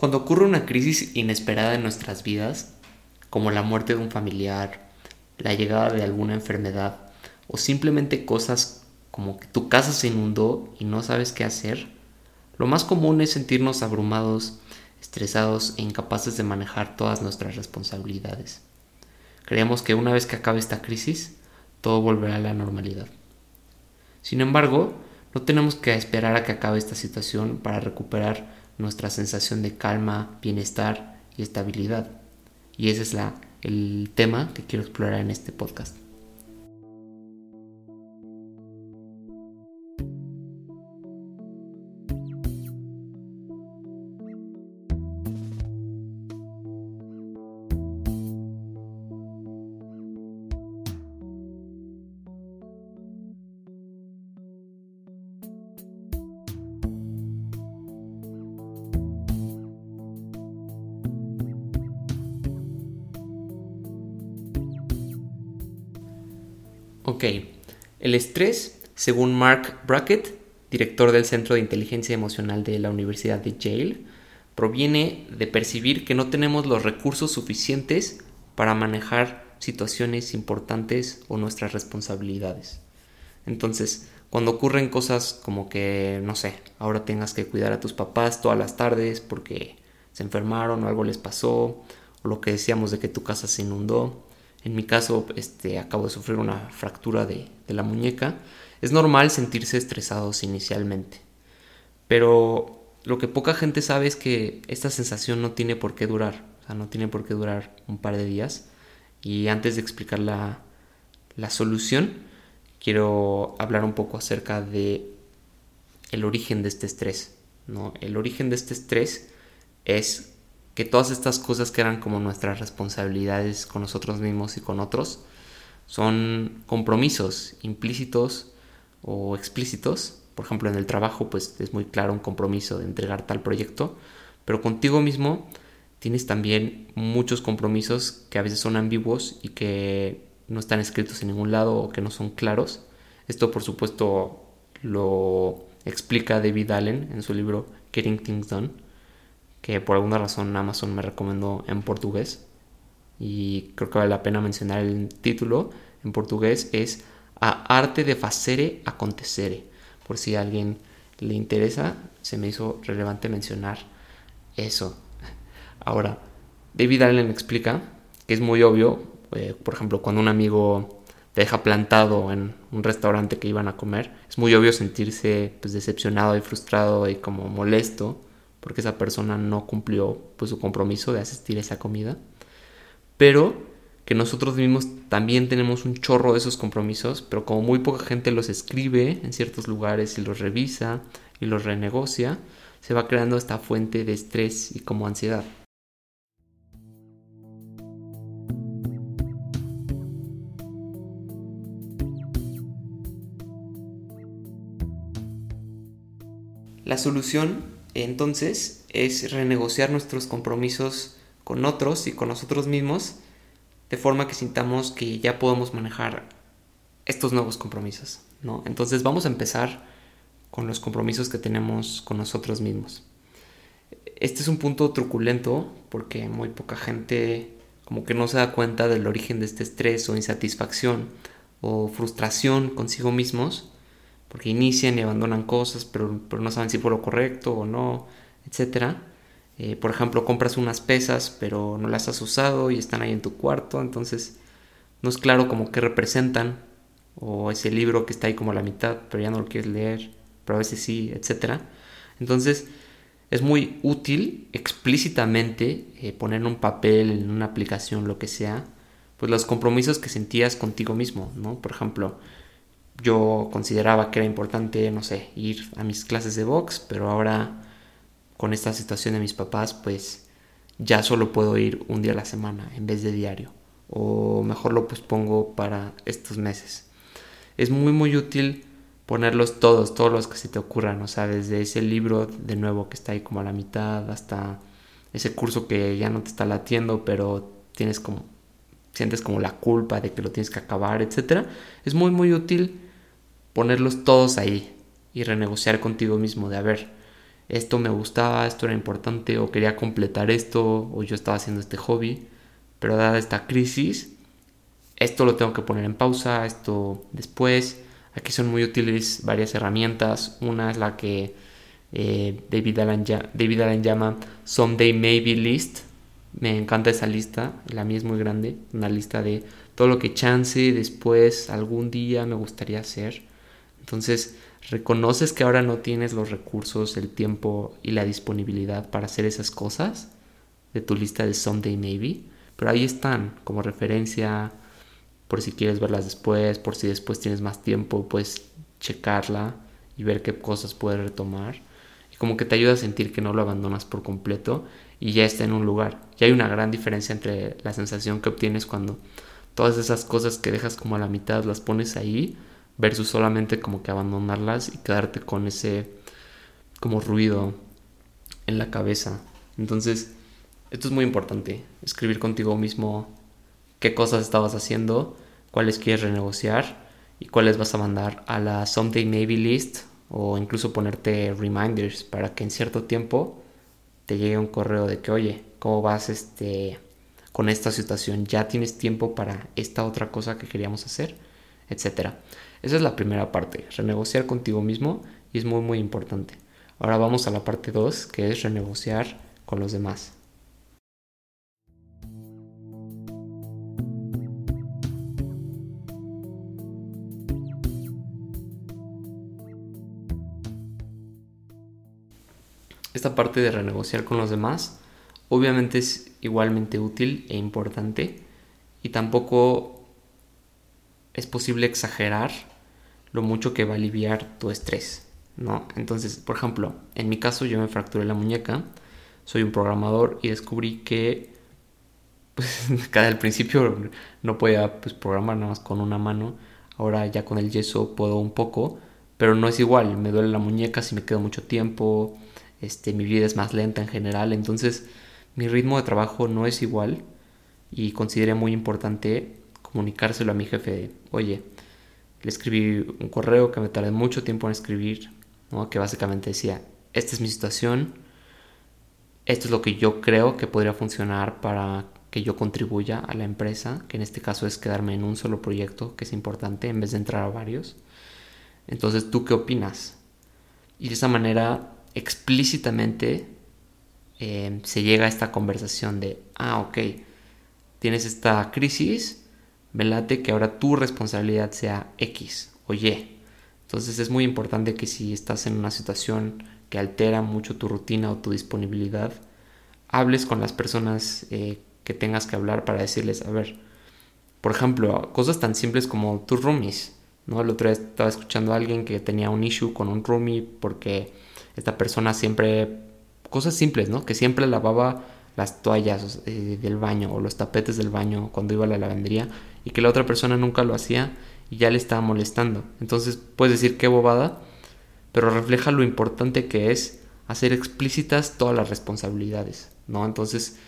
Cuando ocurre una crisis inesperada en nuestras vidas, como la muerte de un familiar, la llegada de alguna enfermedad o simplemente cosas como que tu casa se inundó y no sabes qué hacer, lo más común es sentirnos abrumados, estresados e incapaces de manejar todas nuestras responsabilidades. Creemos que una vez que acabe esta crisis, todo volverá a la normalidad. Sin embargo, no tenemos que esperar a que acabe esta situación para recuperar nuestra sensación de calma, bienestar y estabilidad. Y ese es la, el tema que quiero explorar en este podcast. Ok, el estrés, según Mark Brackett, director del Centro de Inteligencia Emocional de la Universidad de Yale, proviene de percibir que no tenemos los recursos suficientes para manejar situaciones importantes o nuestras responsabilidades. Entonces, cuando ocurren cosas como que, no sé, ahora tengas que cuidar a tus papás todas las tardes porque se enfermaron o algo les pasó, o lo que decíamos de que tu casa se inundó, en mi caso, este, acabo de sufrir una fractura de, la muñeca. Es normal sentirse estresados inicialmente. Pero lo que poca gente sabe es que esta sensación no tiene por qué durar. O sea, no tiene por qué durar un par de días. Y antes de explicar la, la solución, quiero hablar un poco acerca de el origen de este estrés. ¿no? El origen de este estrés es que todas estas cosas que eran como nuestras responsabilidades con nosotros mismos y con otros son compromisos implícitos o explícitos. Por ejemplo, en el trabajo pues es muy claro un compromiso de entregar tal proyecto, pero contigo mismo tienes también muchos compromisos que a veces son ambiguos y que no están escritos en ningún lado o que no son claros. Esto por supuesto lo explica David Allen en su libro Getting Things Done que por alguna razón Amazon me recomendó en portugués y creo que vale la pena mencionar el título en portugués es A arte de facere acontecere. Por si a alguien le interesa, se me hizo relevante mencionar eso. Ahora, David Allen explica que es muy obvio, eh, por ejemplo, cuando un amigo te deja plantado en un restaurante que iban a comer, es muy obvio sentirse pues, decepcionado y frustrado y como molesto porque esa persona no cumplió pues, su compromiso de asistir a esa comida, pero que nosotros mismos también tenemos un chorro de esos compromisos, pero como muy poca gente los escribe en ciertos lugares y los revisa y los renegocia, se va creando esta fuente de estrés y como ansiedad. La solución entonces es renegociar nuestros compromisos con otros y con nosotros mismos de forma que sintamos que ya podemos manejar estos nuevos compromisos, ¿no? Entonces vamos a empezar con los compromisos que tenemos con nosotros mismos. Este es un punto truculento porque muy poca gente como que no se da cuenta del origen de este estrés o insatisfacción o frustración consigo mismos porque inician y abandonan cosas, pero, pero no saben si fue lo correcto o no, etc. Eh, por ejemplo, compras unas pesas, pero no las has usado y están ahí en tu cuarto, entonces no es claro como qué representan, o ese libro que está ahí como a la mitad, pero ya no lo quieres leer, pero a veces sí, etc. Entonces, es muy útil explícitamente eh, poner en un papel, en una aplicación, lo que sea, pues los compromisos que sentías contigo mismo, ¿no? Por ejemplo, yo consideraba que era importante, no sé, ir a mis clases de box, pero ahora con esta situación de mis papás, pues ya solo puedo ir un día a la semana en vez de diario. O mejor lo pongo para estos meses. Es muy muy útil ponerlos todos, todos los que se te ocurran, o sea, desde ese libro de nuevo que está ahí como a la mitad hasta ese curso que ya no te está latiendo, pero tienes como sientes como la culpa de que lo tienes que acabar, etcétera. Es muy muy útil ponerlos todos ahí y renegociar contigo mismo de a ver, esto me gustaba, esto era importante, o quería completar esto, o yo estaba haciendo este hobby, pero dada esta crisis, esto lo tengo que poner en pausa, esto después. Aquí son muy útiles varias herramientas. Una es la que eh, David, Allen, David Allen llama Someday Maybe List. Me encanta esa lista, la mía es muy grande, una lista de todo lo que chance después, algún día me gustaría hacer. Entonces, reconoces que ahora no tienes los recursos, el tiempo y la disponibilidad para hacer esas cosas de tu lista de Someday Maybe, pero ahí están como referencia por si quieres verlas después, por si después tienes más tiempo, puedes checarla y ver qué cosas puedes retomar. Y como que te ayuda a sentir que no lo abandonas por completo y ya está en un lugar. Y hay una gran diferencia entre la sensación que obtienes cuando todas esas cosas que dejas como a la mitad las pones ahí versus solamente como que abandonarlas y quedarte con ese como ruido en la cabeza. Entonces, esto es muy importante, escribir contigo mismo qué cosas estabas haciendo, cuáles quieres renegociar y cuáles vas a mandar a la Someday Maybe list o incluso ponerte reminders para que en cierto tiempo te llegue un correo de que, oye, ¿cómo vas este, con esta situación? ¿Ya tienes tiempo para esta otra cosa que queríamos hacer? Etcétera. Esa es la primera parte, renegociar contigo mismo y es muy muy importante. Ahora vamos a la parte 2, que es renegociar con los demás. Esta parte de renegociar con los demás obviamente es igualmente útil e importante y tampoco es posible exagerar lo mucho que va a aliviar tu estrés, ¿no? Entonces, por ejemplo, en mi caso yo me fracturé la muñeca, soy un programador y descubrí que pues, cada al principio no podía pues, programar nada más con una mano, ahora ya con el yeso puedo un poco, pero no es igual, me duele la muñeca si me quedo mucho tiempo, este, mi vida es más lenta en general, entonces mi ritmo de trabajo no es igual y consideré muy importante comunicárselo a mi jefe, oye, le escribí un correo que me tardé mucho tiempo en escribir, que básicamente decía, esta es mi situación, esto es lo que yo creo que podría funcionar para que yo contribuya a la empresa, que en este caso es quedarme en un solo proyecto, que es importante, en vez de entrar a varios. Entonces, ¿tú qué opinas? Y de esa manera, explícitamente, eh, se llega a esta conversación de, ah, ok, tienes esta crisis, me que ahora tu responsabilidad sea X o Y. Entonces es muy importante que si estás en una situación que altera mucho tu rutina o tu disponibilidad, hables con las personas eh, que tengas que hablar para decirles, a ver, por ejemplo, cosas tan simples como tus roomies. ¿no? El otro día estaba escuchando a alguien que tenía un issue con un roomie porque esta persona siempre, cosas simples, ¿no? Que siempre lavaba las toallas eh, del baño o los tapetes del baño cuando iba a la lavandería y que la otra persona nunca lo hacía y ya le estaba molestando. Entonces puedes decir qué bobada, pero refleja lo importante que es hacer explícitas todas las responsabilidades, ¿no? Entonces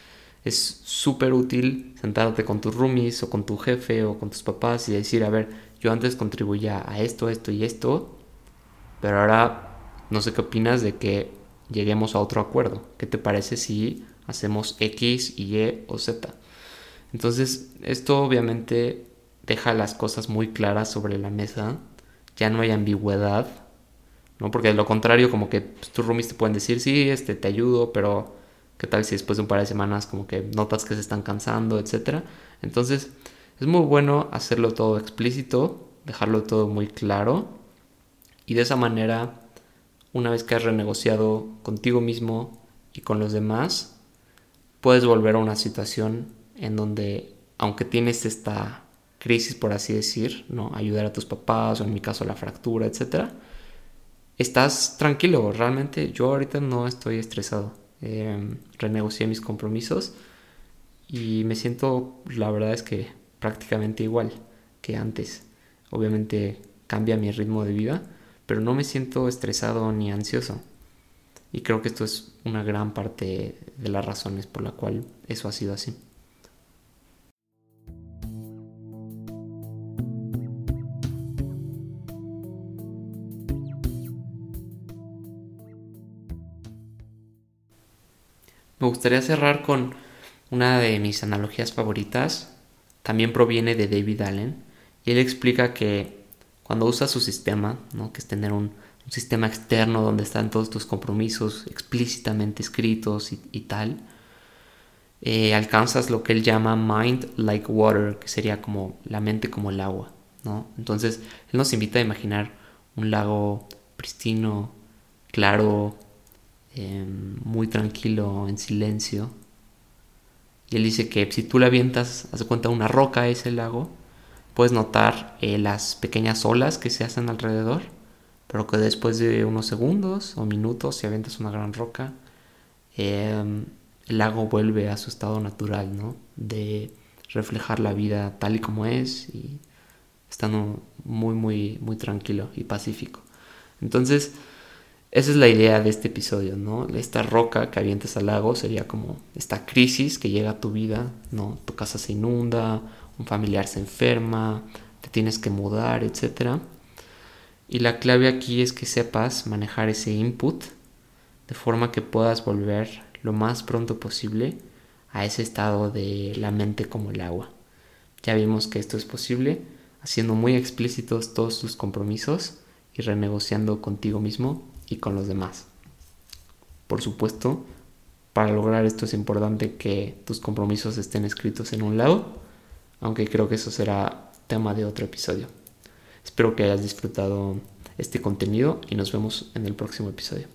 es súper útil sentarte con tus roomies o con tu jefe o con tus papás y decir, a ver, yo antes contribuía a esto, esto y esto, pero ahora no sé qué opinas de que lleguemos a otro acuerdo. ¿Qué te parece si hacemos X, Y o Z? Entonces, esto obviamente deja las cosas muy claras sobre la mesa, ya no hay ambigüedad, ¿no? Porque de lo contrario, como que pues, tus roomies te pueden decir, sí, este, te ayudo, pero ¿qué tal si después de un par de semanas como que notas que se están cansando, etcétera? Entonces, es muy bueno hacerlo todo explícito, dejarlo todo muy claro y de esa manera, una vez que has renegociado contigo mismo y con los demás, puedes volver a una situación en donde, aunque tienes esta crisis, por así decir, ¿no? Ayudar a tus papás, o en mi caso la fractura, etcétera, estás tranquilo. Realmente yo ahorita no estoy estresado. Eh, renegocié mis compromisos y me siento, la verdad es que prácticamente igual que antes. Obviamente cambia mi ritmo de vida, pero no me siento estresado ni ansioso. Y creo que esto es una gran parte de las razones por la cual eso ha sido así. Me gustaría cerrar con una de mis analogías favoritas. También proviene de David Allen. Y él explica que cuando usas su sistema, que es tener un, sistema externo donde están todos tus compromisos explícitamente escritos y, tal, eh, alcanzas lo que él llama mind like water, que sería como la mente como el agua. Entonces, él nos invita a imaginar un lago pristino, claro, em, muy tranquilo, en silencio. Y él dice que si tú le avientas, hace cuenta, una roca a ese lago, puedes notar eh, las pequeñas olas que se hacen alrededor, pero que después de unos segundos o minutos, si avientas una gran roca, em, el lago vuelve a su estado natural, ¿no? De reflejar la vida tal y como es y estando muy, muy, muy tranquilo y pacífico. Entonces, esa es la idea de este episodio, ¿no? Esta roca que avientes al lago sería como esta crisis que llega a tu vida, ¿no? Tu casa se inunda, un familiar se enferma, te tienes que mudar, etc. Y la clave aquí es que sepas manejar ese input de forma que puedas volver lo más pronto posible a ese estado de la mente como el agua. Ya vimos que esto es posible haciendo muy explícitos todos tus compromisos y renegociando contigo mismo y con los demás. Por supuesto, para lograr esto es importante que tus compromisos estén escritos en un lado, aunque creo que eso será tema de otro episodio. Espero que hayas disfrutado este contenido y nos vemos en el próximo episodio.